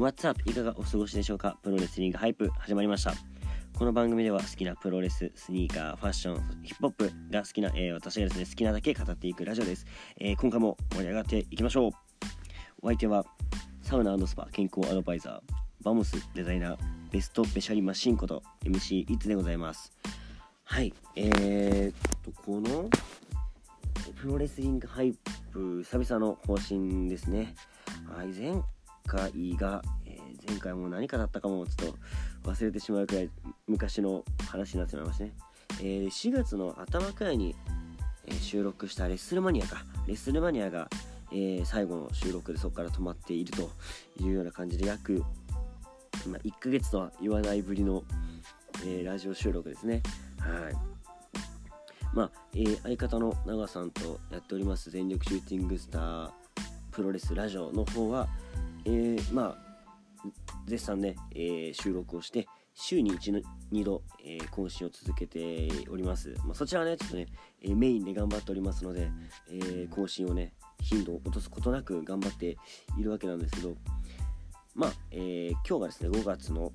What's up? いかがお過ごしでしょうか？プロレスリングハイプ始まりました。この番組では好きなプロレス、スニーカー、ファッション、ヒップホップが好きな、えー、私がですね好きなだけ語っていくラジオです、えー、今回も盛り上がっていきましょう。お相手はサウナスパ健康アドバイザーバモスデザイナーベストペシャリマシンこと MC イッツでございます。はいえー、っとこのプロレスリングハイプ久々の更新ですね。はい前回が、えー、前回も何かだったかもちょっと忘れてしまうくらい昔の話になってしまいましたね、えー、4月の頭くらいに、え、収録したレッスルマニアか。レッスルマニアが、え最後の収録でそこから止まっているというような感じで約、まあ、1ヶ月とは言わないぶりの、えラジオ収録ですね。はい。まあ、えー、相方の長さんとやっております全力シューティングスタープロレスラジオの方は、えー、まあ絶賛ね、えー、収録をして週に1 2度、えー、更新を続けております、まあ、そちらはねちょっとね、えー、メインで頑張っておりますので、え更新をね頻度を落とすことなく頑張っているわけなんですけどまあ、え今日がですね5月の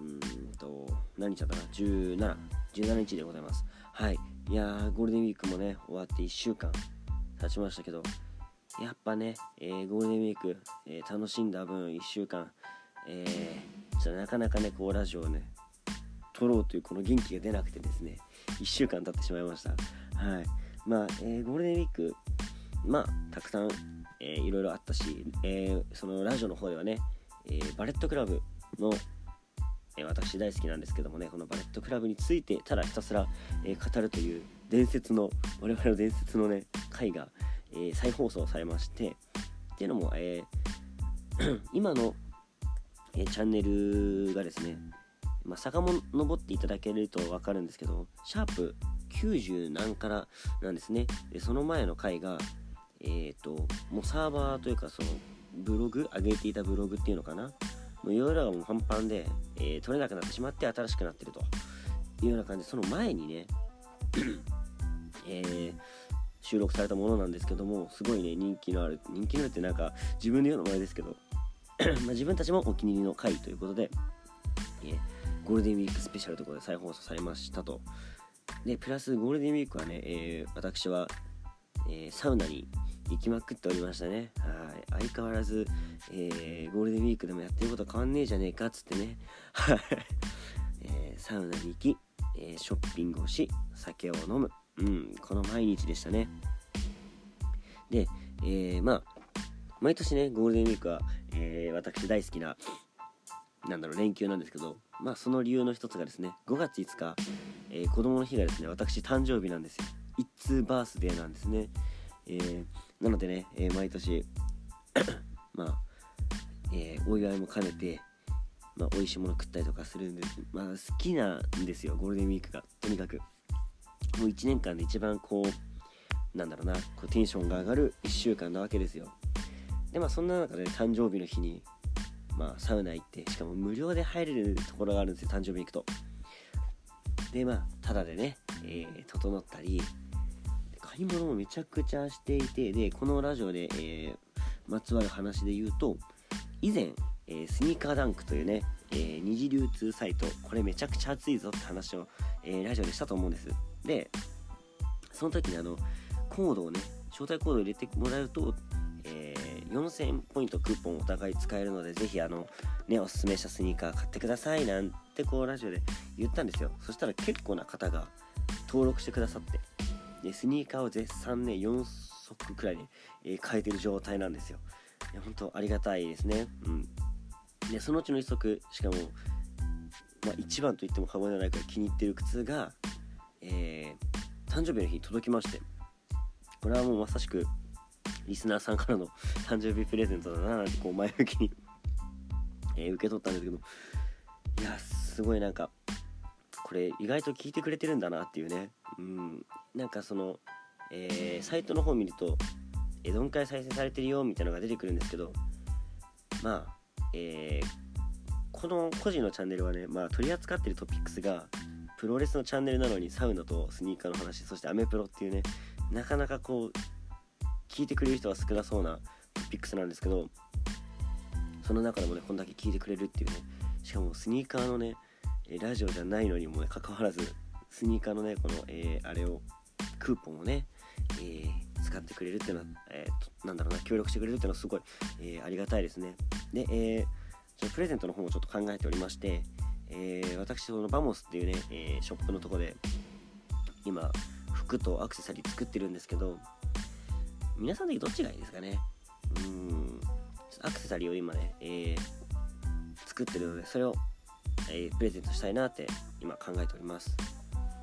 うんと何日だったかな17 17日でございます。はい。いやーゴールデンウィークもね終わって1週間経ちましたけどやっぱね、えー、ゴールデンウィーク、えー、楽しんだ分1週間、えー、ちょっとなかなかねこうラジオをね撮ろうというこの元気が出なくてですね1週間経ってしまいました。はい。まあ、えー、ゴールデンウィークまあたくさん、えー、いろいろあったし、えー、そのラジオの方ではね、えー、バレットクラブのえ私大好きなんですけどもねこのバレットクラブについてただひたすら、え語るという伝説の我々の伝説のね回が、えー、再放送されましてっていうのも、えー、今の、え、チャンネルがですね、まあ、遡っていただけると分かるんですけどシャープ90何からなんですね。でその前の回がえっ、ともうサーバーというかそのブログ上げていたブログっていうのかな。もういろいろがもうパンパンで、えー、取れなくなってしまって新しくなってるというような感じでその前にね えー、収録されたものなんですけどもすごいね人気のある人気のあるってなんか自分で言うのもあれですけど ま自分たちもお気に入りの回ということで、え、ゴールデンウィークスペシャルとことで再放送されましたと。でプラスゴールデンウィークはね、えー、私は、えサウナに行きまくっておりましたね。はい。相変わらず、えーゴールデンウィークでもやってること変わんねえじゃねえかっつってね。はい、えサウナに行き、えショッピングをし酒を飲む。うん、この毎日でしたね。で、えー、まあ、毎年ね、ゴールデンウィークは、えー、私大好きな、なんだろう、連休なんですけど、まあ、その理由の一つがですね、5月5日、えー、子供の日がですね、私誕生日なんですよ。一通バースデーなんですね。えー、なのでね、えー、毎年 まあ、えー、お祝いも兼ねて、まあ、美味しいもの食ったりとかするんです。まあ、好きなんですよ、ゴールデンウィークが。とにかく。もう1年間で一番こうなんだろうなこうテンションが上がる1週間なわけですよ。でまあそんな中で誕生日の日にまあサウナ行ってしかも無料で入れるところがあるんですよ誕生日行くと。でまあただでね、えー、整ったり買い物もめちゃくちゃしていてでこのラジオで、えー、まつわる話で言うと以前、えー、スニーカーダンクというね、えー、二次流通サイト。これめちゃくちゃ熱いぞって話を、えー、ラジオでしたと思うんです。でその時にあのコードをね招待コードを入れてもらうと、えー、4000ポイントクーポンお互い使えるのでぜひあのねおすすめしたスニーカー買ってくださいなんてこうラジオで言ったんですよ。そしたら結構な方が登録してくださってでスニーカーを絶賛ね4足くらいに、えー、変えてる状態なんですよ。いや本当ありがたいですね。うん。でそのうちの1足しかもまあ、一番と言っても過言ではないくら気に入ってる靴がえー、誕生日の日に届きましてこれはもうまさしくリスナーさんからの 誕生日プレゼントだななんてこう前向きにえ、受け取ったんですけどいやすごいなんかこれ意外と聞いてくれてるんだなっていうね。うん。なんかその、えー、サイトの方見ると「えどんくらい再生されてるよ」みたいなのが出てくるんですけどまあえー、この個人のチャンネルはね、まあ、取り扱ってるトピックスがプロレスのチャンネルなのにサウナとスニーカーの話そしてアメプロっていうねなかなかこう聞いてくれる人は少なそうなトピックスなんですけどその中でもねこんだけ聞いてくれるっていうねしかもスニーカーのねラジオじゃないのにもねかかわらずスニーカーのねこの、えー、あれをクーポンをね、使ってくれるっていうのは、えー、なんだろうな協力してくれるっていうのはすごい、えー、ありがたいですね。で、えー、プレゼントの方もちょっと考えておりまして、えー、私そのバモスっていうね、えー、ショップのとこで今服とアクセサリー作ってるんですけど皆さんでどっちがいいですかね？うんアクセサリーを今ね、えー、作ってるのでそれを、えー、プレゼントしたいなって今考えております。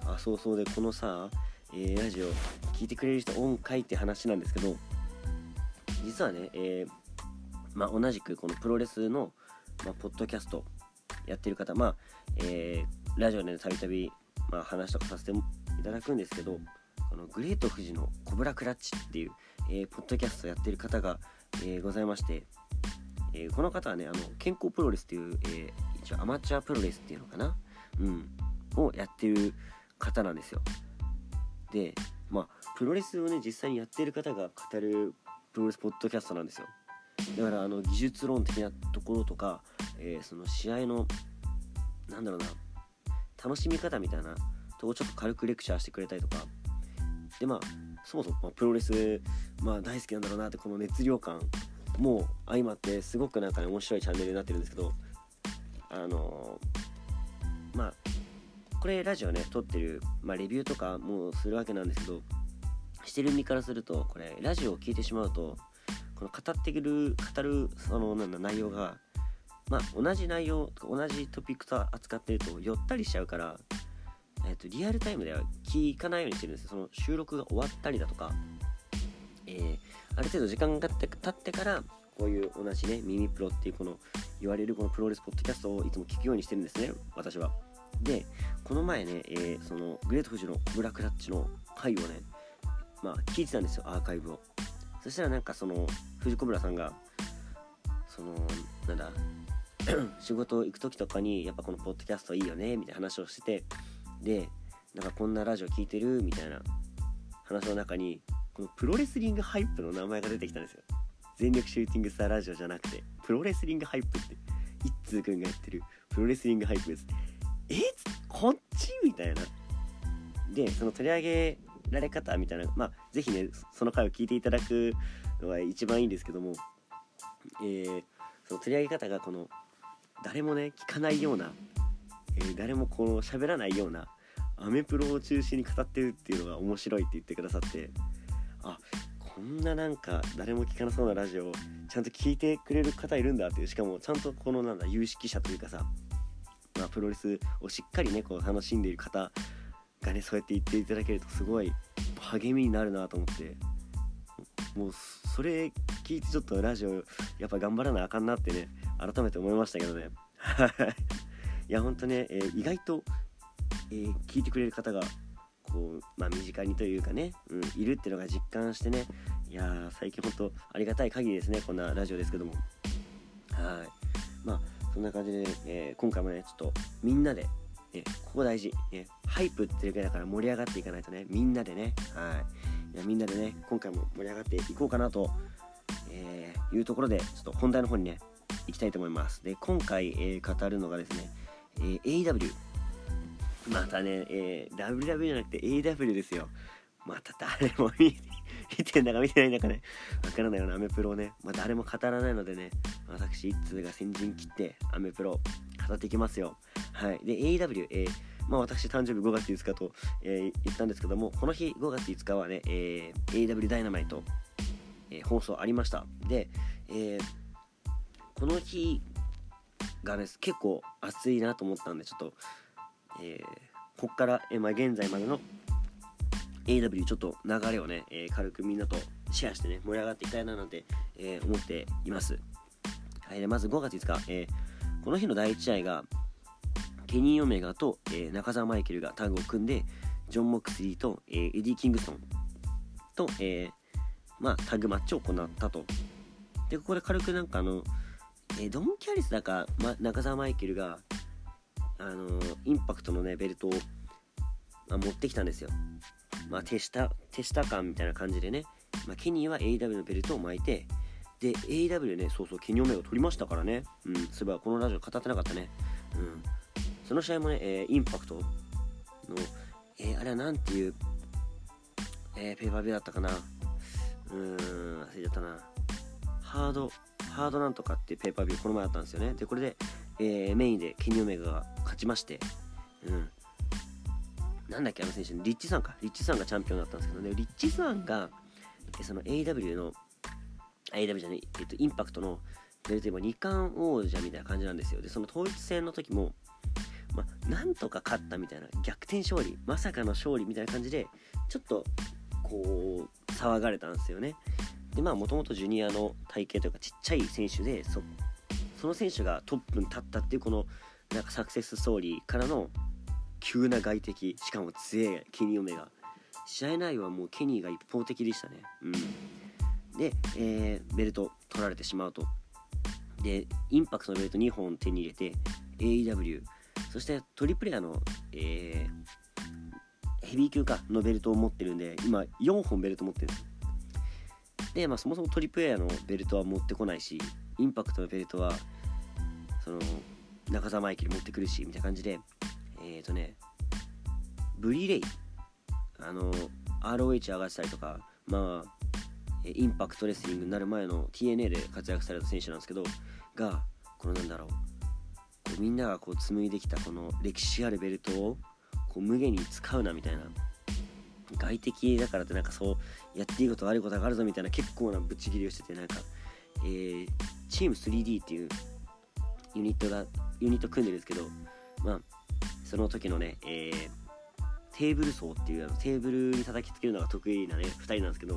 あそうそう。でこのさ、えー、ラジオ聞いてくれる人オンかいって話なんですけど実はね、えまあ、同じくこのプロレスの、まあ、ポッドキャストやってる方まあ、えラジオでたびたび話とかさせていただくんですけどこのグレート富士のコブラクラッチっていう、えー、ポッドキャストやってる方が、えー、ございまして、えー、この方はねあの健康プロレスっていう、え一応アマチュアプロレスっていうのかな？うん。をやってる方なんですよ。でまあプロレスをね実際にやってる方が語るプロレスポッドキャストなんですよ。だからあの技術論的なところとか、えその試合のなんだろうな楽しみ方みたいなとこちょっと軽くレクチャーしてくれたりとか。でまあそもそも、まプロレス、まあ、大好きなんだろうなってこの熱量感も相まってすごくなんかね面白いチャンネルになってるんですけどあのー、これラジオね撮ってる、まあ、レビューとかもするわけなんですけどしてる身からするとこれラジオを聴いてしまうとこの語ってくる語るそのなんだ内容がまあ同じ内容同じトピックと扱ってると寄ったりしちゃうからえーと、リアルタイムでは聞かないようにしてるんですよ。その収録が終わったりだとか、えー、ある程度時間が経ってからこういう同じね耳プロっていうこの言われるこのプロレスポッドキャストをいつも聞くようにしてるんですね私は。でこの前ね、えー、そのグレート富士のブラックラッチの回をねまあ聞いてたんですよアーカイブを。そしたらなんかその藤子村さんがそのなんだ 仕事行く時とかにやっぱこのポッドキャストいいよねみたいな話をしててでなんかこんなラジオ聞いてるみたいな話の中にこのプロレスリングハイプの名前が出てきたんですよ。全力シューティングスターラジオじゃなくてプロレスリングハイプって一通くんがやってるプロレスリングハイプです。えこっち？みたいな。でその取り上げられ方みたいなまあ是非ねその回を聞いていただくのが一番いいんですけどもえー、その取り上げ方がこの誰もね聞かないようなえー、誰もこの喋らないようなアメプロを中心に語ってるっていうのが面白いって言ってくださってあこんななんか誰も聞かなそうなラジオをちゃんと聞いてくれる方いるんだっていうしかもちゃんとこのなんだ有識者というかさ、あ、プロレスをしっかりねこう楽しんでいる方がねそうやって言っていただけるとすごい励みになるなと思ってもうそれ聞いてちょっとラジオやっぱ頑張らなあかんなってね改めて思いましたけどね。い。や本当ね、えー、意外と、えー、聞いてくれる方がこう、まあ、身近にというかね、うん、いるっていうのが実感してねいや最近本当ありがたい限りですねこんなラジオですけども。はい。まあそんな感じで、えー、今回もねちょっとみんなで、ね、ここ大事、ね、ハイプっていうぐらいだから盛り上がっていかないとねみんなでねはい。いやみんなでね今回も盛り上がっていこうかなと、えー、いうところでちょっと本題の方にね行きたいと思います。で今回、えー、語るのがですねえー、AW またね、えー、WW じゃなくて AW ですよ。また誰も見て 見てんだか見てないんだかねわからないようなアメプロをね、まあ、誰も語らないのでね私一通が先陣切ってアメプロ語っていきますよ。はい。で AW、えーまあ、私誕生日5月5日と、えー、言ったんですけどもこの日5月5日はね、えー、AW ダイナマイト、え、放送ありました。で、え、この日がね結構熱いなと思ったんでちょっと、えー、こっから、え、まあ、現在までの AW ちょっと流れをね、えー、軽くみんなとシェアしてね盛り上がっていきたいななんて、え思っています、はい、でまず5月5日、えこの日の第1試合がケニー・オメガと、え中澤マイケルがタッグを組んでジョン・モックスリーと、えエディ・キングソンと、えまあ、タッグマッチを行ったとでここで軽くなんかあのえドン・キャリスだか、ま、中澤マイケルが、あの、インパクトのねベルトを、まあ、持ってきたんですよ。まあ、手下手下感みたいな感じでね、まあ、ケニーは AW のベルトを巻いてで AW ねそうそうケニオメガ取りましたからね。うんそういえばこのラジオ語ってなかったね。うん。その試合もね、えー、インパクトの、えー、あれは何ていう、えー、ペーパービューだったかな。うーん忘れちゃったな。ハードハードなんとかっていうペーパービューこの前あったんですよね。でこれで、えー、メインでケニオメガが勝ちましてうん。なんだっけあの選手リッチさんか。リッチさんがチャンピオンだったんですけどね。リッチさんがその AW の AW じゃない、えっと、インパクトのベルト今2冠王者みたいな感じなんですよ。でその統一戦の時もま、なんとか勝ったみたいな逆転勝利まさかの勝利みたいな感じでちょっとこう騒がれたんですよね。でまあもともとジュニアの体型というかちっちゃい選手でそその選手がトップに立ったっていうこのなんかサクセスストーリーからの急な外敵。しかも強いケニー・オメガ試合内容はもうケニーが一方的でしたね。うん。で、えー、ベルト取られてしまうと。でインパクトのベルト2本手に入れて AEW そしてトリプレアの、えー、ヘビー級かのベルトを持ってるんで今4本ベルト持ってるんです。で、まあ、そもそもトリプレアのベルトは持ってこないしインパクトのベルトはその中澤マイケル持ってくるしみたいな感じでえっ、ー、とねブリレイ。あの ROH 上がったりとかまあインパクトレスリングになる前の TNA で活躍された選手なんですけどがこのなんだろうこうみんながこう紡いできたこの歴史あるベルトをこう無限に使うなみたいな外敵だからってなんかそうやっていいこと悪いことがあるぞみたいな結構なぶっちぎりをしててなんか、えー、チーム 3D っていうユニットがユニット組んでるんですけどまあその時のね、えー、テーブル層っていうあのテーブルに叩きつけるのが得意なね2人なんですけど、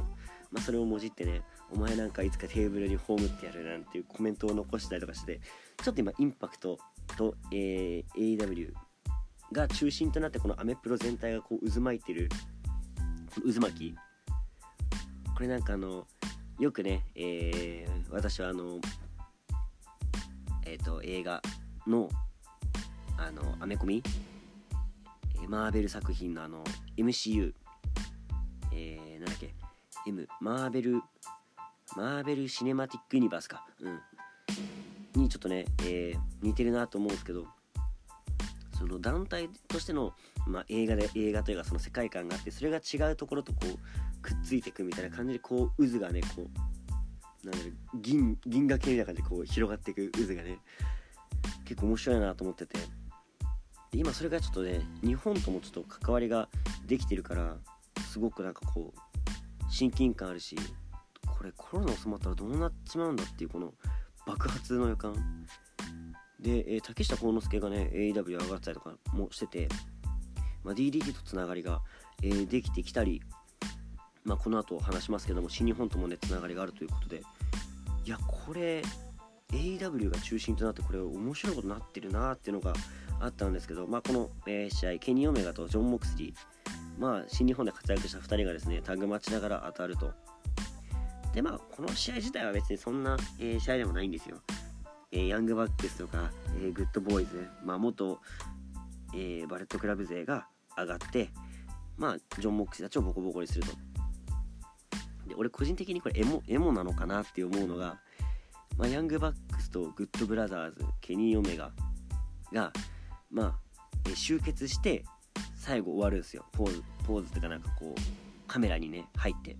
まあ、それをもじってねお前なんかいつかテーブルに葬ってやるなんていうコメントを残したりとかしてちょっと今インパクトと、えー、AEW が中心となってこのアメプロ全体がこう渦巻いてる渦巻き。これなんかあのよくね、えー、私はあのえっ、ー、と映画のあのアメコミ？マーベル作品のあの MCU えー、なんだっけ？M マーベルマーベル・シネマティック・ユニバースか。うん。にちょっとね、えー、似てるなと思うんですけどその団体としての、まあ、映画で映画というかその世界観があってそれが違うところとこうくっついていくみたいな感じでこう渦がねこうなんだろう銀銀河系みたいな感じでこう広がっていく渦がね結構面白いなと思ってて。で今それがちょっとね日本ともちょっと関わりができてるからすごくなんかこう親近感あるしこれコロナ収まったらどうなっちまうんだっていうこの爆発の予感。で、えー、竹下幸之助がね AEW 上がったりとかもしてて、まあ、DDT とつながりが、えー、できてきたり、まあ、この後話しますけども新日本ともねつながりがあるということでいやこれ AEW が中心となってこれ面白いことになってるなっていうのがあったんですけど、まあ、この、えー、試合ケニー・オメガとジョン・モクスリー、まあ、新日本で活躍した2人がですねタグマッチながら当たると。でまあこの試合自体は別にそんな、えー、試合でもないんですよ、えー、ヤングバックスとか、えグッドボーイズ、まあ、元、えバレットクラブ勢が上がってまあジョン・モクスリーたちをボコボコにすると。で俺個人的にこれエモエモなのかなって思うのが、まあ、ヤングバックスとグッドブラザーズケニー・オメガがまあ、え集結して最後終わるんですよ。ポーズポーズっていうかなんかこうカメラにね入って。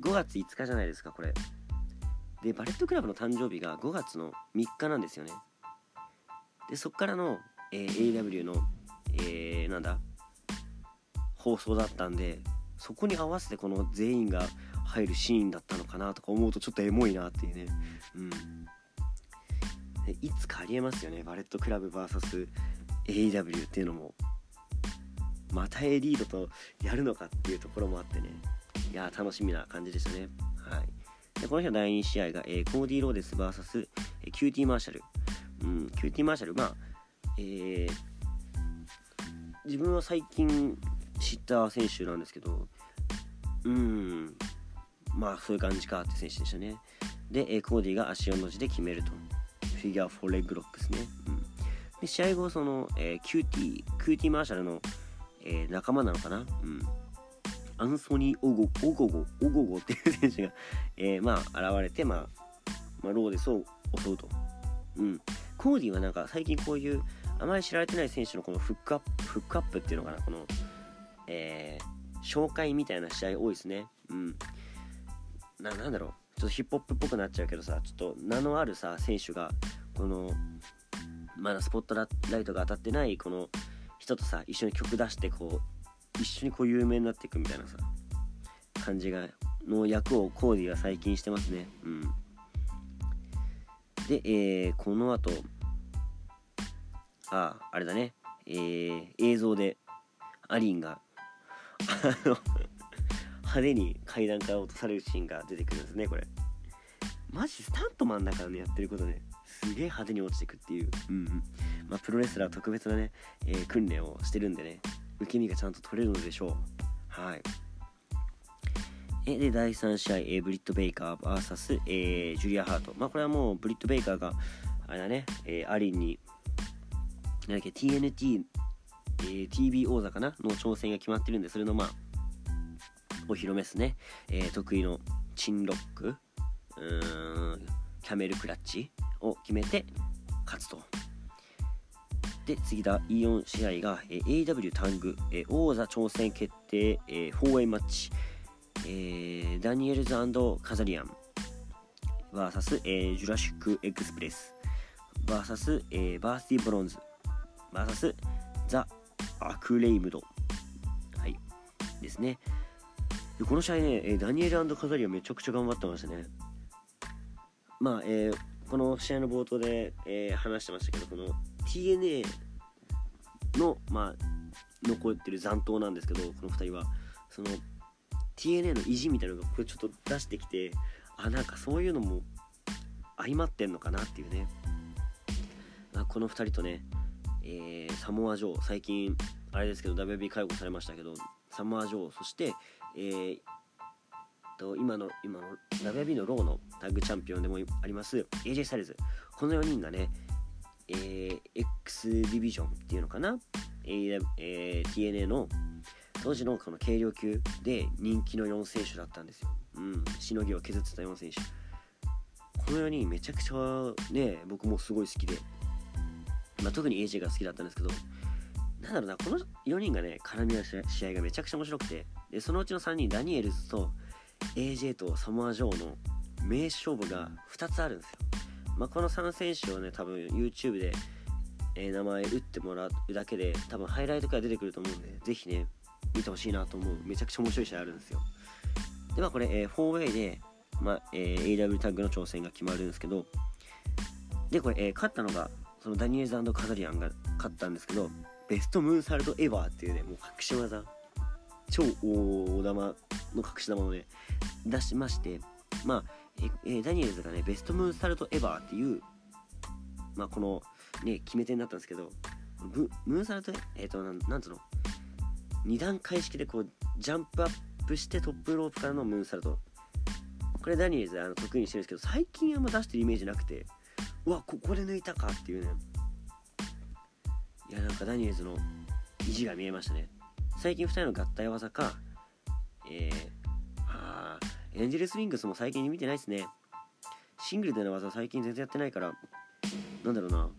5月5日じゃないですかこれ。でバレットクラブの誕生日が5月の3日なんですよね。でそっからの、えー、AW の、えー、なんだ放送だったんでそこに合わせてこの全員が入るシーンだったのかなとか思うとちょっとエモいなっていうね。うん。いつかありえますよね。バレットクラブ VSAEW っていうのもまたエリードとやるのかっていうところもあってね。いや楽しみな感じでしたね。はい。でこの日の第2試合が、えー、コーディー・ローデス VS、えー、キューティー・マーシャル。うんキューティー・マーシャル。まあえー、自分は最近知った選手なんですけどうんまあそういう感じかって選手でしたね。で、え、コーディが足4の字で決めると。フィギュア4 leg lock ですね。うん、で試合後、その、えー、キューティー、キューティーマーシャルの、えー、仲間なのかな、うん、アンソニー・オゴオゴゴオゴゴっていう選手が、えー、まあ、現れて、まあ、まあ、ローデスを襲うと。うん。コーディはなんか最近こういうあまり知られてない選手のこのフックアップ、フックアップっていうのかな、この、えー、紹介みたいな試合多いですね。うん。な、なんだろう？ちょっとヒップホップっぽくなっちゃうけどさ、ちょっと名のあるさ、選手が、この、まだスポットライトが当たってないこの人とさ一緒に曲出してこう一緒にこう有名になっていくみたいなさ感じがの役をコーディは最近してますね。うん。で、えー、この後あああれだね。えー、映像でアリンがあの派手に階段から落とされるシーンが出てくるんですねこれ。マジスタントマンだからねやってることね。すげえ派手に落ちてくっていう、うんうん。まあ、プロレスラー特別なね、えー、訓練をしてるんでね受け身がちゃんと取れるのでしょう。はい。えで第3試合、えー、ブリット・ベイカー VS、えー、ジュリア・ハート。まあこれはもうブリット・ベイカーがあれだね、えー、アリンになんだっけ TNT、えー、王座かな？の挑戦が決まってるんでそれのまあお披露目ですね、えー、得意のチンロック。うーん。キャメルクラッチを決めて勝つと。で、次だ、E4 試合が、え AEW タッグ、え王座挑戦決定、え 4way マッチ、えー、ダニエルズカザリアン。VS、えー、ジュラシックエクスプレス。VS、えー、バーシティブロンズ。VS ザ・アクレイムド。はい。ですね。でこの試合ねえダニエルカザリアめちゃくちゃ頑張ってましたね。まあ、えー、この試合の冒頭で、えー、話してましたけどこの TNA の、まあ、残ってる残党なんですけどこの2人は。その TNA の意地みたいなのがこれちょっと出してきてあなんかそういうのも相まってんのかなっていうね、まあ、この2人とね、えー、サモア・ジョー最近あれですけど WB 介護されましたけどサモア・ジョーそして、えー、と今の今の WB のローのタッグチャンピオンでもあります AJ スタイルズ。この4人がね、えー、X ディビジョンっていうのかな、えーえー、TNA の当時のこの軽量級で人気の4選手だったんですよ、うん、しのぎを削ってた4選手。この4人めちゃくちゃね僕もすごい好きで、まあ、特に AJ が好きだったんですけどなんだろうなこの4人がね絡み合う試合がめちゃくちゃ面白くて。でそのうちの3人ダニエルズと AJ とサモア・ジョーの名勝負が2つあるんですよ。まあ、この3選手をね、多分 YouTube で、えー、名前打ってもらうだけで、多分ハイライトから出てくると思うんで、ぜひね、見てほしいなと思う、めちゃくちゃ面白い試合あるんですよ。で、まあこれ、えー、4way で、まあえー、AW タッグの挑戦が決まるんですけど、で、これ、えー、勝ったのが、そのダニエルズカザリアンが勝ったんですけど、ベストムーンサルトエヴァーっていうね、もう隠し技、超大玉の隠し玉をね、出しまして、まあ、えー、ダニエルズがね、ベストムーンサルトエバーっていう、まあ、この、ね、決め手になったんですけど、ムーンサルト、えっ、ー、と、なん、なんつうの、2段階式でこう、ジャンプアップしてトップロープからのムーンサルト。これダニエルズあの得意にしてるんですけど、最近あんま出してるイメージなくて、うわ、ここで抜いたかっていうね。いや、なんかダニエルズの意地が見えましたね。最近2人の合体技か、えー、エンジェルスウィングスも最近見てないですね。シングルでの技最近全然やってないから、なんだろうな、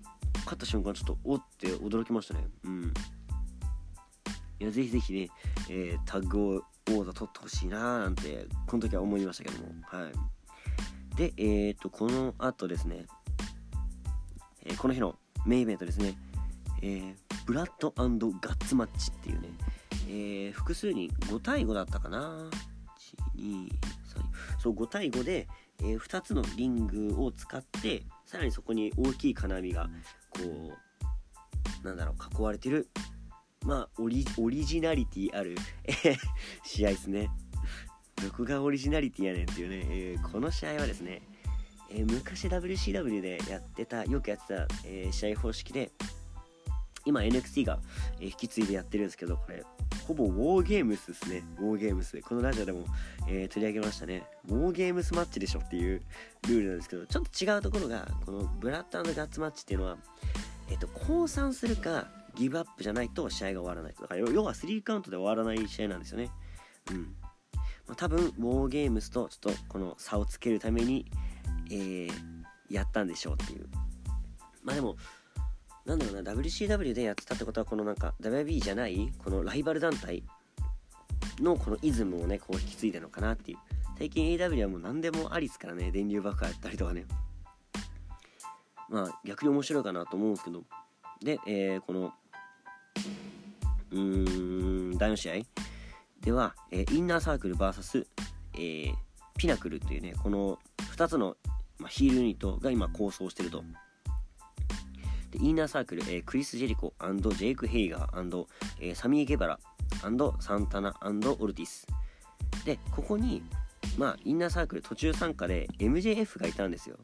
勝った瞬間ちょっとおって驚きましたね。うん。いや、ぜひぜひね、えー、タッグ王座取ってほしいなーなんて、この時は思いましたけども。はい。で、えっ、と、この後ですね、えー、この日のメインイベントですね、えー、ブラッドガッツマッチっていうね、えー、複数人5対5だったかな。123そう5対5で、えー、2つのリングを使ってさらにそこに大きい金網がこうなんだろう囲われてるまあオリジナリティある試合ですね。どこがオリジナリティやねんっていうね、えー、この試合はですね、えー、昔 WCW でやってたよくやってた、え、試合方式で今 NXT が、引き継いでやってるんですけどこれほぼウォーゲームスですね。ウォーゲームス。このラジオでも、えー、取り上げましたね。ウォーゲームスマッチでしょっていうルールなんですけど、ちょっと違うところが、このブラッドガッツマッチっていうのは、えっ、と、降参するか、ギブアップじゃないと試合が終わらない。だから要は3カウントで終わらない試合なんですよね。うん。まあ、多分、ウォーゲームスとちょっとこの差をつけるために、えー、やったんでしょうっていうまあでもなんだろうな WCW でやってたってことはこのなんか WB じゃないこのライバル団体のこのイズムをねこう引き継いだのかなっていう。最近 AW はもう何でもありですからね電流爆破やったりとかね。まあ逆に面白いかなと思うんですけど。で、えー、このうーん第4試合では、えー、インナーサークル VS、えー、ピナクルっていうねこの2つの、まあ、ヒールユニットが今構想してると。インナーサークル、えー、クリス・ジェリコジェイク・ヘイガー、えー、サミー・ゲバラサンタナオルティス。でここにまあインナーサークル途中参加で MJF がいたんですよ。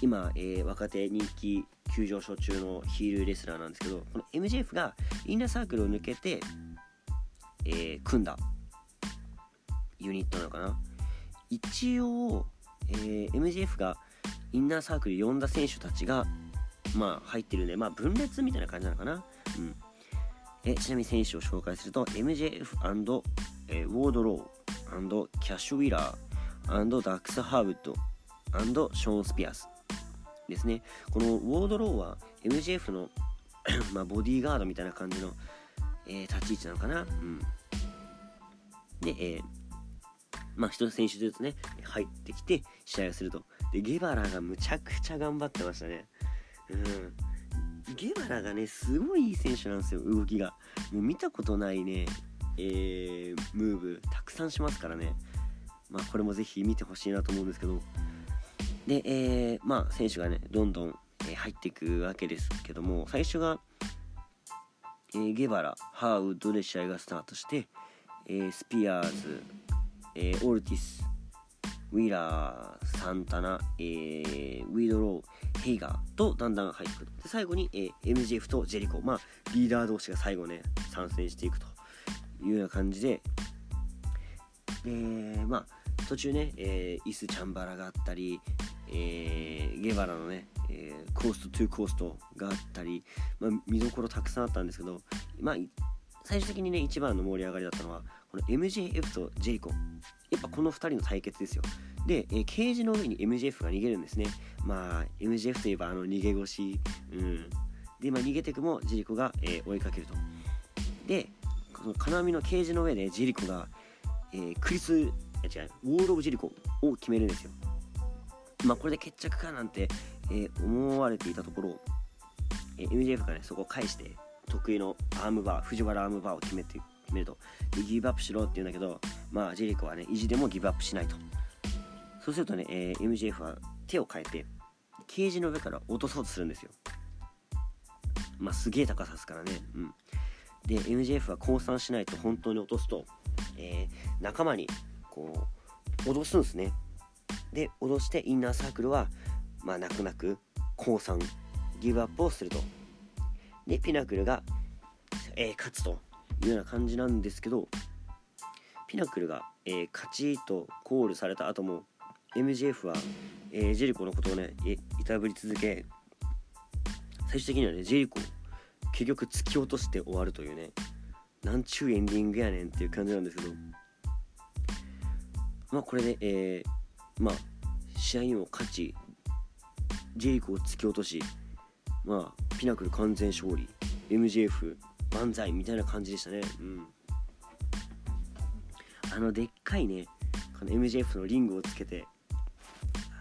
今、えー、若手人気急上昇中のヒールレスラーなんですけどこの MJF がインナーサークルを抜けて、えー、組んだユニットなのかな。一応、えー、MJF がインナーサークル呼んだ選手たちがまあ入ってるんでまあ分裂みたいな感じなのかな。うん。えちなみに選手を紹介すると MJF& えー、ウォードローキャッシュウィラーダックス・ハーブッドショーン・スピアスですね。このウォードローは MJF の まあボディーガードみたいな感じの、えー、立ち位置なのかな。うん。で、えー、まあ一選手ずつね入ってきて試合をすると。でゲバラがむちゃくちゃ頑張ってましたね。うんゲバラがねすごいいい選手なんですよ動きが。もう見たことないねえー、ムーブたくさんしますからね。まあこれもぜひ見てほしいなと思うんですけど。で、えー、まあ選手がねどんどん、え入っていくわけですけども最初が、えー、ゲバラハーウッドで試合がスタートして、え、スピアーズ、え、オルティスウィラーサンタナ、えー、ウィドローヘイガーとだんだん入ってくる。で最後に、え、MJF とジェリコ。まあリーダー同士が最後ね参戦していくというような感じで。えー、まあ途中ね、えー、イス・チャンバラがあったり、えー、ゲバラのね、えー、コーストトゥーコーストがあったり、まあ、見どころたくさんあったんですけど、まあ、最終的にね一番の盛り上がりだったのはこの MJF とジェリコやっぱこの2人の対決ですよ。で、えー、ケージの上に MJF が逃げるんですね。まあ MJF といえばあの逃げ腰。うん。で、まあ、逃げていくもジェリコが、えー、追いかけると。でこの金網のケージの上でジェリコが、えー、クリス違うウォール・オブ・ジェリコを決めるんですよ。まあ、これで決着かなんて、えー、思われていたところ、えー、MJF がねそこを返して得意のアームバー藤原アームバーを決めて決めると。でギブアップしろって言うんだけどまあジェリコはね意地でもギブアップしないと。そうするとね、えー、MJF は手を変えてケージの上から落とそうとするんですよ。まあすげえ高さですからね。うん。で MJF は降参しないと本当に落とすと、えー、仲間にこう脅すんですね。で脅してインナーサークルはまあ泣く泣く降参ギブアップをすると。でピナクルが、えー、勝つというような感じなんですけどピナクルが、えー、勝ちとコールされた後も MJF は、えー、ジェリコのことをねいたぶり続け最終的にはねジェリコを結局突き落として終わるというねなんちゅうエンディングやねんっていう感じなんですけどまあこれで、えー、まあ試合にも勝ちジェイクを突き落としまあピナクル完全勝利 MJF 万歳みたいな感じでしたね。うん。あのでっかいねこの MJF のリングをつけて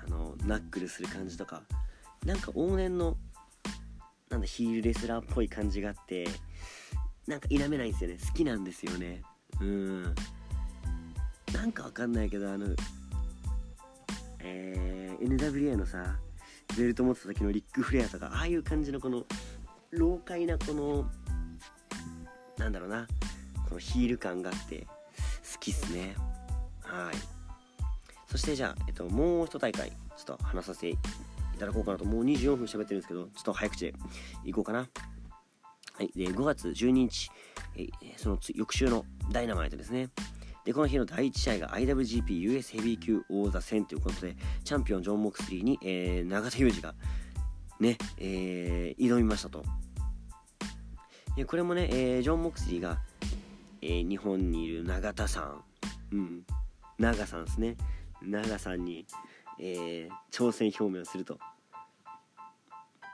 あのナックルする感じとかなんか往年のなんだヒールレスラーっぽい感じがあってなんか否めないんですよね。好きなんですよね。うん。なんかわかんないけどあのえー、NWA のさベルト持ってた時のリック・フレアとかああいう感じのこの老快なこのなんだろうなこのヒール感があって好きっすね。はい。そしてじゃあ、えっと、もう一大会ちょっと話させていただこうかなと。もう24分喋ってるんですけどちょっと早口でいこうかな。はい。で5月12日えその翌週のダイナマイトですね。で、この日の第1試合が IWGP US ヘビー級王座戦ということで、チャンピオンジョン・モクスリーに、えー、永田裕二がね、えー、挑みましたと。でこれもね、えー、ジョン・モクスリーが、えー、日本にいる永田さん、うん、長さんですね。長さんに、えー、挑戦表明をすると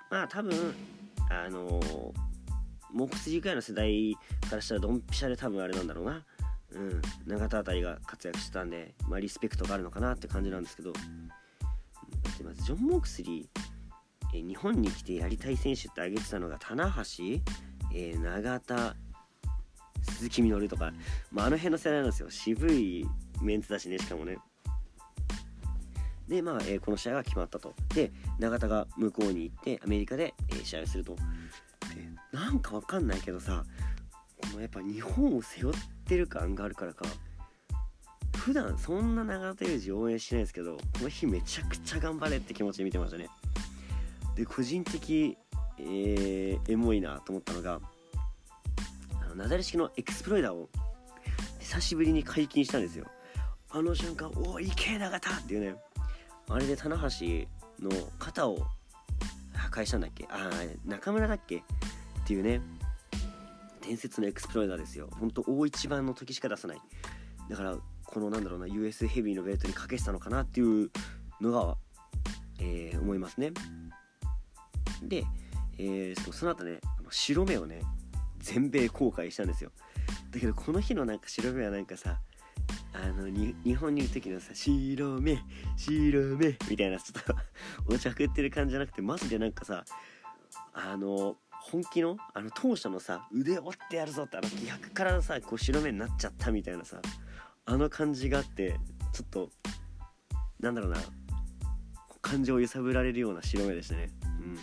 まあ多分あのー、モクスリーぐらいの世代からしたらドンピシャで多分あれなんだろうなうん。永田あたりが活躍してたんで、まあ、リスペクトがあるのかなって感じなんですけど。まずジョン・モークスリー、え、日本に来てやりたい選手って挙げてたのが棚橋、え、永田鈴木みのるとか、まあ、あの辺の世代なんですよ。渋いメンツだしねしかもね。でまあ、えー、この試合が決まったと。で永田が向こうに行ってアメリカで、えー、試合をすると。でなんかわかんないけどさこのやっぱ日本を背負っててる感があるからか普段そんな永田裕二応援しないですけどこの日めちゃくちゃ頑張れって気持ちで見てましたね。で個人的、えー、エモいなと思ったのがあのナダル式のエクスプロイダーを久しぶりに解禁したんですよ。あの瞬間「おおいけ永田!」っていうねあれで棚橋の肩を破壊したんだっけ？ああ中村だっけ？っていうね伝説のエクスプロイダーですよ。ほんと大一番の時しか出さない。だからこのなんだろうな US ヘビーのベルトにかけてたのかなっていうのが、えー、思いますね。で、えー、その後ね白目をね全米公開したんですよ。だけどこの日のなんか白目はなんかさあの日本にいる時のさ「白目白目」みたいなちょっと お茶食ってる感じじゃなくてマジでなんかさあの本気の？あの当初のさ腕折ってやるぞってあの気迫からさこう白目になっちゃったみたいなさあの感じがあってちょっとなんだろうな感情を揺さぶられるような白目でしたね。うん。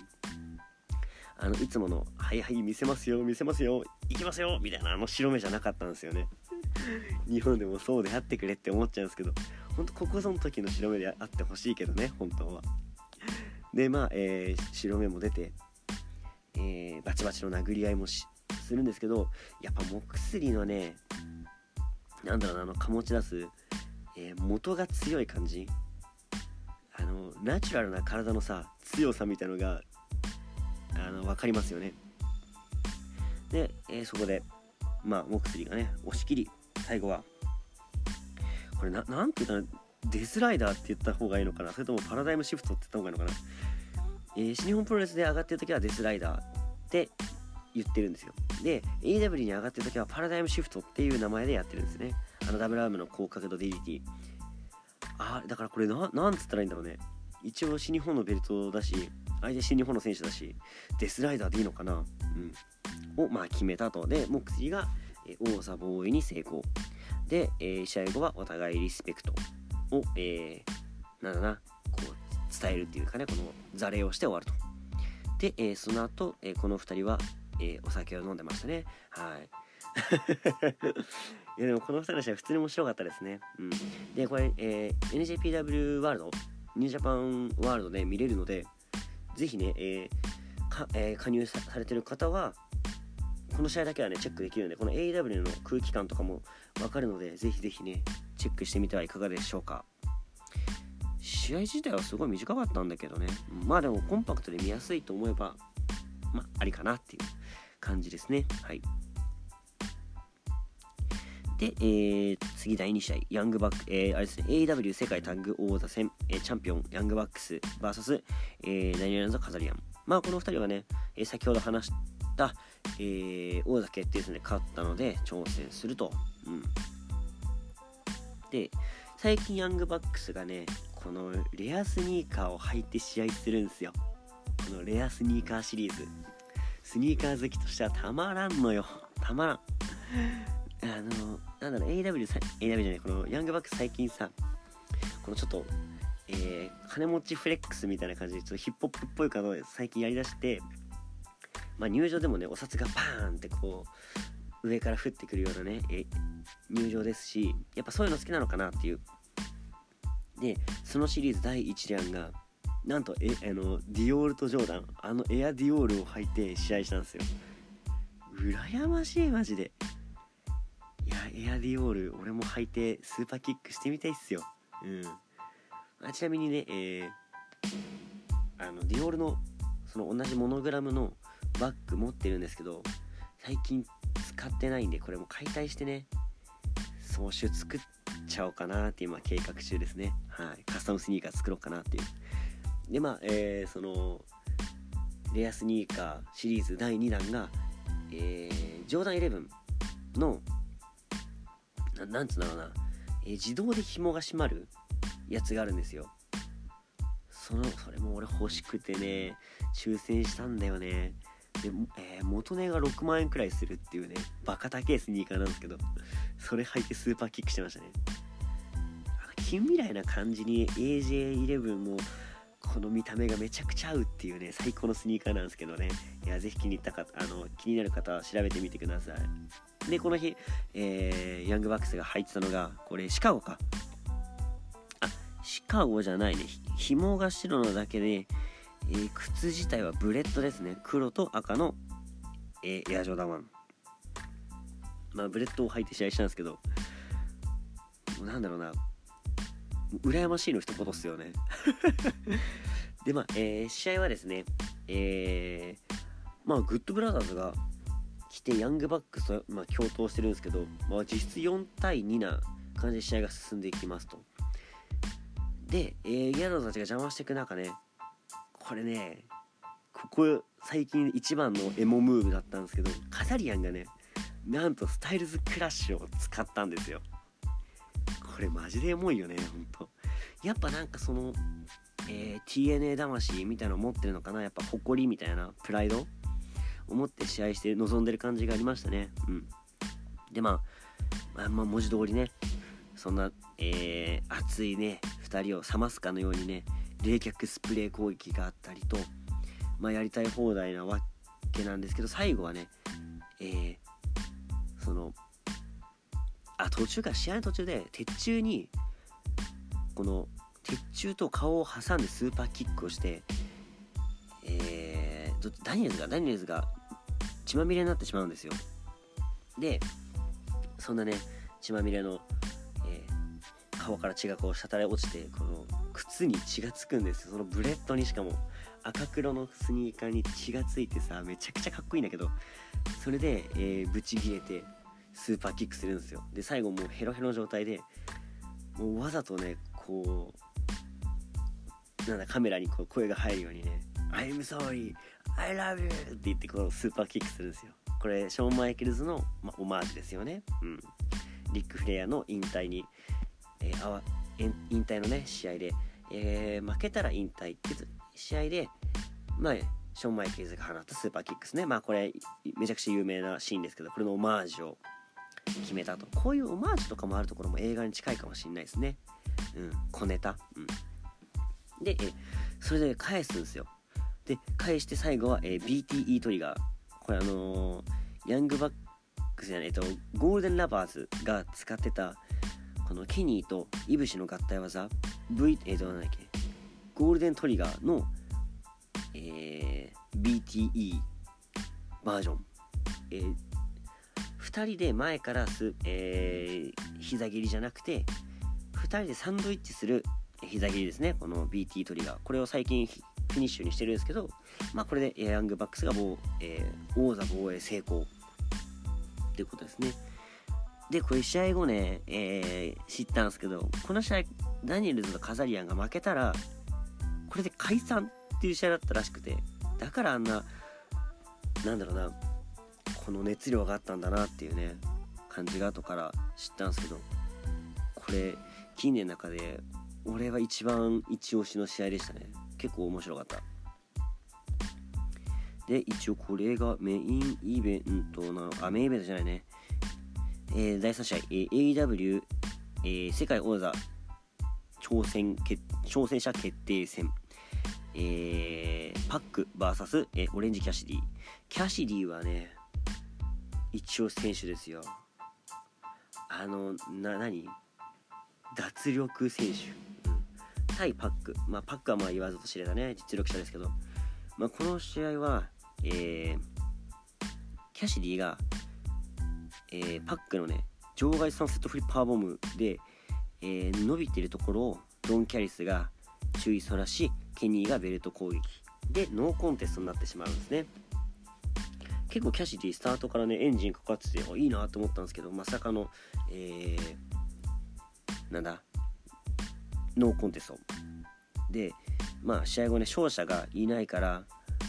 あのいつもの「はいはい見せますよ見せますよ行きますよ」みたいなあの白目じゃなかったんですよね。日本でもそうであってくれって思っちゃうんですけど本当ここぞの時の白目であってほしいけどね本当は。でまあ、えー、白目も出て、えー、バチバチの殴り合いもするんですけどやっぱも薬のねなんだろうなあの醸し出す、えー、元が強い感じ。あのナチュラルな体のさ強さみたいのがあの分かりますよね。で、えー、そこでまあモクスリーがね押し切り最後はこれななんて言ったらデスライダーって言った方がいいのかな？それともパラダイムシフトって言った方がいいのかな、えー、新日本プロレスで上がってる時はデスライダーって言ってるんですよ。で AW に上がってる時はパラダイムシフトっていう名前でやってるんですね。あのダブルアームの高角度 DDT あだからこれななんつったらいいんだろうね。一応新日本のベルトだし相手新日本の選手だしデスライダーでいいのかな。うん。をまあ決めたと。でモックスリーが王座防衛に成功。で、えー、試合後はお互いリスペクト。を、えー、なんだな。伝えるっていうかねこの座礼をして終わると。で、えー、その後、えー、この2人は、えー、お酒を飲んでましたね。はい。いやでもこの2人の試合普通に面白かったですね、うん、でこれ、えー、NJPW ワールドニュージャパンワールドで見れるのでぜひね、えーかえー、加入されてる方はこの試合だけはねチェックできるのでこの AW の空気感とかも分かるのでぜひぜひねチェックしてみてはいかがでしょうか。試合自体はすごい短かったんだけどねまあでもコンパクトで見やすいと思えばまあありかなっていう感じですねはいで、えー、次第2試合、ヤングバック、えー、あれですね、AW 世界タッグ王座戦、えー、チャンピオン、ヤングバックス VS、えー、ナニランザ・カザリアン。まあ、この2人はね、えー、先ほど話した、えー、王座決定戦で勝ったので、挑戦すると。うん。で、最近ヤングバックスがね、このレアスニーカーを履いて試合するんですよ。このレアスニーカーシリーズ。スニーカー好きとしてはたまらんのよ。たまらん。あのなんだろう AW さ AW じゃないこのヤングバック最近さこのちょっとえー、金持ちフレックスみたいな感じでちょっとヒップホップっぽい方を最近やりだしてまあ入場でもねお札がバーンってこう上から降ってくるようなね、え入場ですしやっぱそういうの好きなのかなっていうでそのシリーズ第1弾がなんとえあのディオールとジョーダンあのエアディオールを履いて試合したんですよ。羨ましいマジで。いやエアディオール俺も履いてスーパーキックしてみたいっすよ。うん。あちなみにねえー、あのディオールのその同じモノグラムのバッグ持ってるんですけど最近使ってないんでこれも解体してね総集作っちゃおうかなって今計画中ですね。はい。カスタムスニーカー作ろうかなっていう。でまあえー、そのレアスニーカーシリーズ第2弾が、えー、ジョーダン11のななんつうんだろうな、えー、自動で紐が締まるやつがあるんですよ。そのそれも俺欲しくてね。抽選したんだよね。で、えー、元値が6万円くらいするっていうねバカ高いスニーカーなんですけどそれ履いてスーパーキックしてましたね。あの近未来な感じに AJ11 もこの見た目がめちゃくちゃ合うっていうね最高のスニーカーなんですけどね。いやぜひ気に入ったかあの気になる方は調べてみてください。でこの日、えー、ヤングバックスが入ってたのがこれシカゴか。あシカゴじゃないね。紐が白のだけで、えー、靴自体はブレッドですね。黒と赤の、えー、エアジョーダンまあブレッドを履いて試合したんですけどもうなんだろうな。羨ましいの一言っすよね。でまあ、えー、試合はですねえー、まあグッドブラザーズが来てヤングバックスと、まあ、共闘してるんですけど、まあ、実質4対2な感じで試合が進んでいきますと。で、えー、ギャローたちが邪魔していく中ねこれねここ最近一番のエモムーブだったんですけどカザリアンがねなんとスタイルズクラッシュを使ったんですよ。これマジでエモいよねほんと。やっぱなんかその、えー、TNA 魂みたいなの持ってるのかなやっぱ誇りみたいなプライド？を持って試合して臨んでる感じがありましたね。うん。でまあ、まあ、まあ文字通りねそんな、えー、熱いね2人を冷ますかのようにね冷却スプレー攻撃があったりと、まあ、やりたい放題なわけなんですけど最後はね、えー、そのあ途中から試合の途中で鉄柱にこの鉄柱と顔を挟んでスーパーキックをしてえー、ダニエルズがダニエルズが血まみれになってしまうんですよ。でそんなね血まみれの、えー、顔から血がこう滴り落ちてこの靴に血がつくんですよ。そのブレッドにしかも赤黒のスニーカーに血がついてさめちゃくちゃかっこいいんだけどそれで、えー、ブチギレてスーパーキックするんですよ。で最後もうヘロヘロ状態でもうわざとねこうなんだカメラにこう声が入るようにね「I'm sorry I love you」って言ってこうスーパーキックするんですよ。これショーン・マイケルズの、ま、オマージュですよね。うん。リック・フレアの引退に、えー、あわ引退のね試合で、えー、負けたら引退って試合でまあショーン・マイケルズが放ったスーパーキックですね。まあこれめちゃくちゃ有名なシーンですけどこれのオマージュを決めたと。こういうオマージュとかもあるところも映画に近いかもしれないですね。うん。小ネタ。うん。でえそれで返すんですよ。で返して最後は、え BTE トリガー。これあのー、ヤングバックスじゃないえっとゴールデンラバーズが使ってたこのケニーとイブシの合体技 V えっとなんだっけゴールデントリガーの、えー、BTE バージョン、えー、2人で前からす、えー、膝切りじゃなくて2人でサンドイッチする膝切りですね。この BT トリガー。これを最近フィニッシュにしてるんですけどまあこれでヤングバックスがもう、えー、王座防衛成功っていうことですね。でこれ試合後ね、えー、知ったんですけどこの試合ダニエルズとカザリアンが負けたらこれで解散っていう試合だったらしくてだからあんななんだろうなこの熱量があったんだなっていうね感じが後から知ったんですけどこれ近年の中で俺は一番一押しの試合でしたね。結構面白かった。で一応これがメインイベントなのあメインイベントじゃないね。えー、第3試合、えー、AW、えー、世界王座挑戦決挑戦者決定戦。えー、パック VS、えー、オレンジキャシディ。キャシディはね一応選手ですよ。あのな何？脱力選手、うん、対パック。まあパックはまあ言わずと知れたね実力者ですけど、まあ、この試合はえー、キャシディが、えー、パックのね場外サンセットフリッパーボムで、えー、伸びてるところをドン・キャリスが注意そらしケニーがベルト攻撃でノーコンテストになってしまうんですね。結構キャシディスタートからねエンジンかかってていいなと思ったんですけどまさかの、えー、なんだノーコンテストでまあ試合後ね勝者がいないから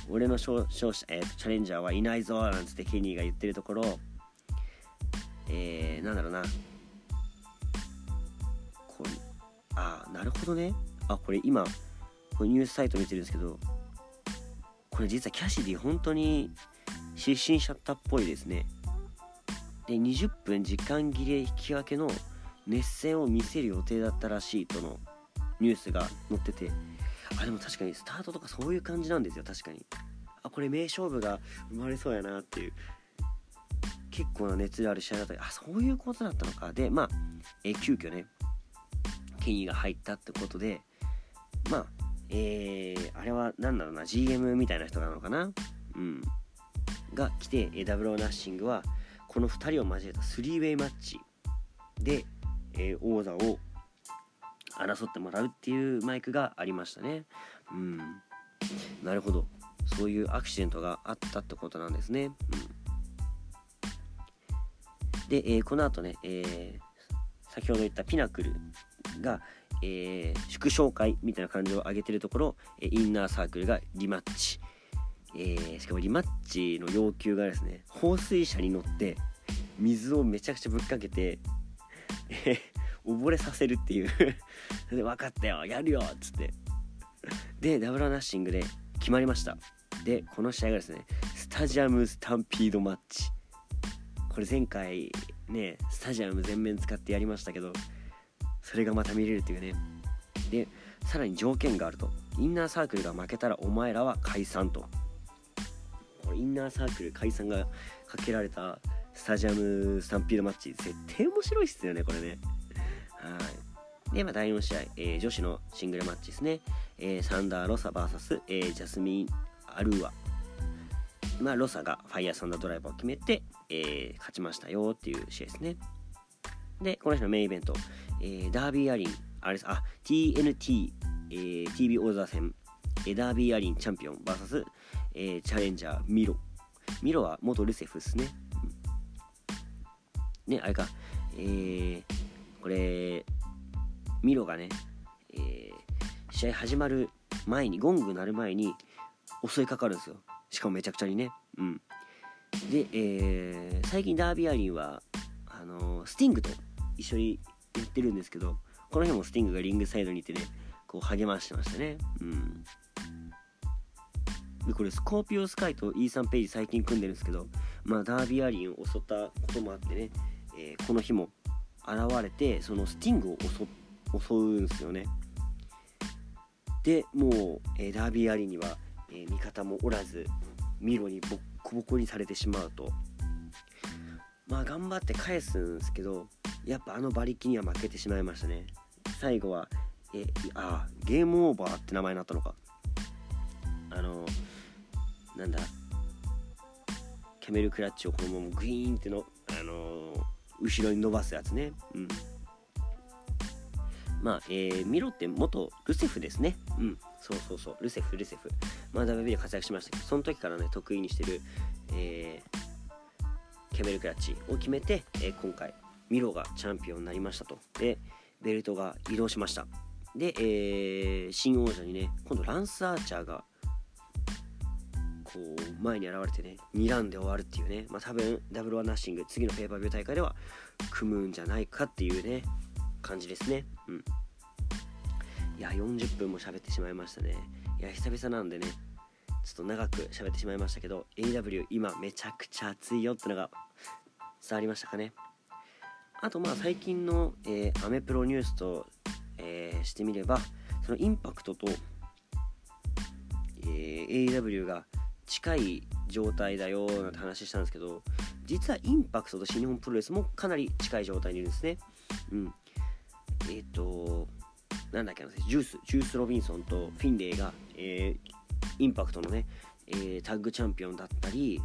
俺の勝者、えー、チャレンジャーはいないぞなんつってケニーが言ってるところえー、なんだろうな。これあなるほどね。あこれ今これニュースサイト見てるんですけどこれ実はキャシディ本当に失神しちゃったっぽいですね。で20分時間切れ引き分けの熱戦を見せる予定だったらしいとのニュースが載ってて。あでも確かにスタートとかそういう感じなんですよ確かに。あこれ名勝負が生まれそうやなっていう。結構な熱量ある試合だった。あそういうことだったのか。でまあ、えー、急遽ねケニーが入ったってことでまあえー、あれは何だろうな GM みたいな人なのかな？うん。が来て、えー、ダブルオーナッシングはこの2人を交えたスリーウェイマッチで、えー、王座を争ってもらうっていうマイクがありましたね。うん。なるほど。そういうアクシデントがあったってことなんですね、うん、で、えー、この後ね、えー、先ほど言ったピナクルが、えー、祝勝会みたいな感じを上げてるところえインナーサークルがリマッチ、えー、しかもリマッチの要求がですね放水車に乗って水をめちゃくちゃぶっかけて、えー、溺れさせるっていう。で分かったよやるよっつって。でダブルナッシングで決まりました。でこの試合がですねスタジアムスタンピードマッチ。これ前回ねスタジアム全面使ってやりましたけどそれがまた見れるっていうね。でさらに条件があると。インナーサークルが負けたらお前らは解散と。これインナーサークル解散がかけられたスタジアムスタンピードマッチ絶対面白いっすよねこれね。はい。で、まあ、第4試合、えー、女子のシングルマッチですね、えー、サンダー・ロサ VS、えー、ジャスミン・アルーア。まあ、ロサがファイヤーサンダードライバーを決めて、えー、勝ちましたよっていう試合ですね。で、この日のメインイベント、えー、ダービーアリン、あれです、あ、TNT、えー、TV 王座戦、え、ダービーアリンチャンピオン VS、えー、チャレンジャーミロ。ミロは元ルセフですね。ね、あれか、えー、これ、ミロがね、えー、試合始まる前に、ゴング鳴る前に襲いかかるんですよ。しかもめちゃくちゃにね。うん。で、えー、最近ダービーアリンは、あの、スティングと一緒にやってるんですけどこの日もスティングがリングサイドにいてねこう励ましてましたねうんでこれスコーピオスカイとイーサン・ペイジ最近組んでるんですけどまあダービーアリンを襲ったこともあってね、えー、この日も現れてそのスティングを襲うんですよねでもう、えー、ダービーアリンには、え、味方もおらずミロにボッコボコにされてしまうと。まあ頑張って返すんですけどやっぱあの馬力には負けてしまいましたね。最後はえあゲームオーバーって名前になったのか。あのなんだキャメルクラッチをこのままグイーンっての、あの後ろに伸ばすやつね。うん。まあ、えー、ミロって元ルセフですね。うん、そうそうそう、ルセフ、ルセフ。まあ、WB で活躍しましたけど、その時からね、得意にしてる、えー、キャメルクラッチを決めて、えー、今回、ミロがチャンピオンになりましたと。で、ベルトが移動しました。で、えー、新王者にね、今度ランス・アーチャーが、こう、前に現れてね、睨んで終わるっていうね、まあ多分、ダブルワナッシング、次のペーパービュー大会では組むんじゃないかっていうね、感じですね。うん。いや、40分も喋ってしまいましたね。いや、久々なんでね、ちょっと長く喋ってしまいましたけど、AW 今めちゃくちゃ熱いよってのが伝わりましたかね。あとまあ最近の、えー、アメプロニュースと、えー、してみればそのインパクトと、えー、AW が近い状態だよなんて話したんですけど実はインパクトと新日本プロレスもかなり近い状態にいるんですね。うん、えっ、ー、となんだっけなジュースジュース・ロビンソンとフィンレイが、えー、インパクトのね、えー、タッグチャンピオンだったり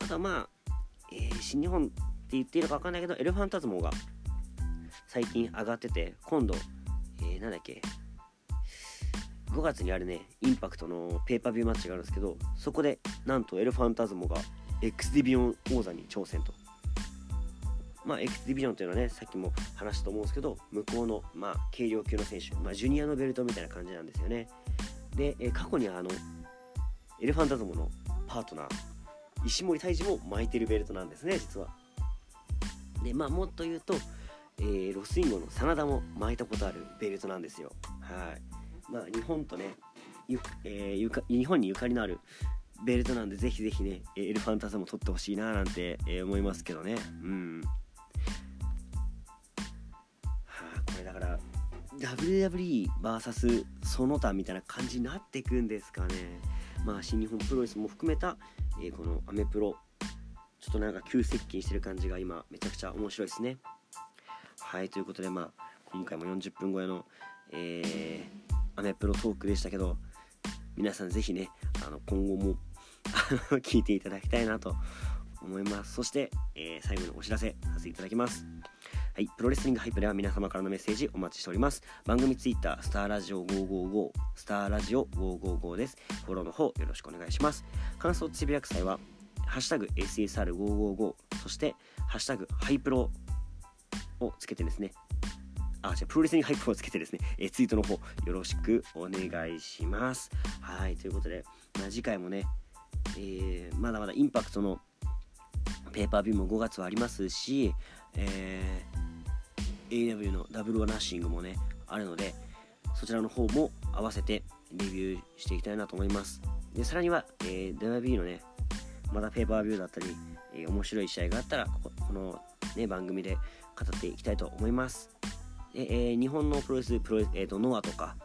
あとはまあ、えー、新日本って言っていいのか分かんないけどエルファンタズモが最近上がってて今度、えー、なんだっけ5月にあるねインパクトのペーパービューマッチがあるんですけどそこでなんとエルファンタズモが X ディビオン王座に挑戦と。まあ、エクスディビジョンというのはねさっきも話したと思うんですけど向こうの、まあ、軽量級の選手、まあ、ジュニアのベルトみたいな感じなんですよね。で、え過去にあのエレファンタズムのパートナー石森泰治も巻いてるベルトなんですね実は。でまあもっと言うと、えー、ロスインゴの真田も巻いたことあるベルトなんですよ。はい。まあ日本とねゆ、えー、ゆか日本にゆかりのあるベルトなんでぜひぜひねエルファンタズム取ってほしいななんて、えー、思いますけどね。うん。WWEVS その他みたいな感じになっていくんですかね。まあ新日本プロレスも含めた、えー、このアメプロ。ちょっとなんか急接近してる感じが今めちゃくちゃ面白いですね。はいということでまあ今回も40分超えの、えー、アメプロトークでしたけど皆さんぜひねあの今後も聞いていただきたいなと思います。そして、えー、最後にお知らせさせていただきます。はい、プロレスリングハイプでは皆様からのメッセージお待ちしております。番組ツイッター、スターラジオ555、スターラジオ555です。フォローの方よろしくお願いします。感想つぶやく際は、ハッシュタグ SSR555、そして、ハッシュタグハイプロをつけてですね、あ、じゃプロレスリングハイプロをつけてですね、えツイートの方よろしくお願いします。はい、ということで、まあ、次回もね、えー、まだまだインパクトのペーパービューも5月はありますし、えー、AW のダブルオナッシングもねあるのでそちらの方も合わせてレビューしていきたいなと思います。でさらには、えー、WB のねまたペーパービューだったり、えー、面白い試合があったらここの、ね、番組で語っていきたいと思います。で、えー、日本のプロレスプロレス、えーと、ノアとか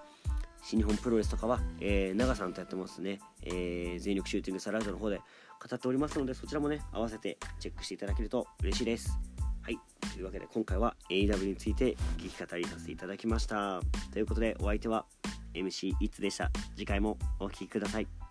新日本プロレスとかは、えー、長さんとやってますね、えー、全力シューティングサラジオの方で語っておりますのでそちらもね合わせてチェックしていただけると嬉しいです。というわけで今回は AW について聞き語りさせていただきました。ということでお相手は MC いつでした。次回もお聴きください。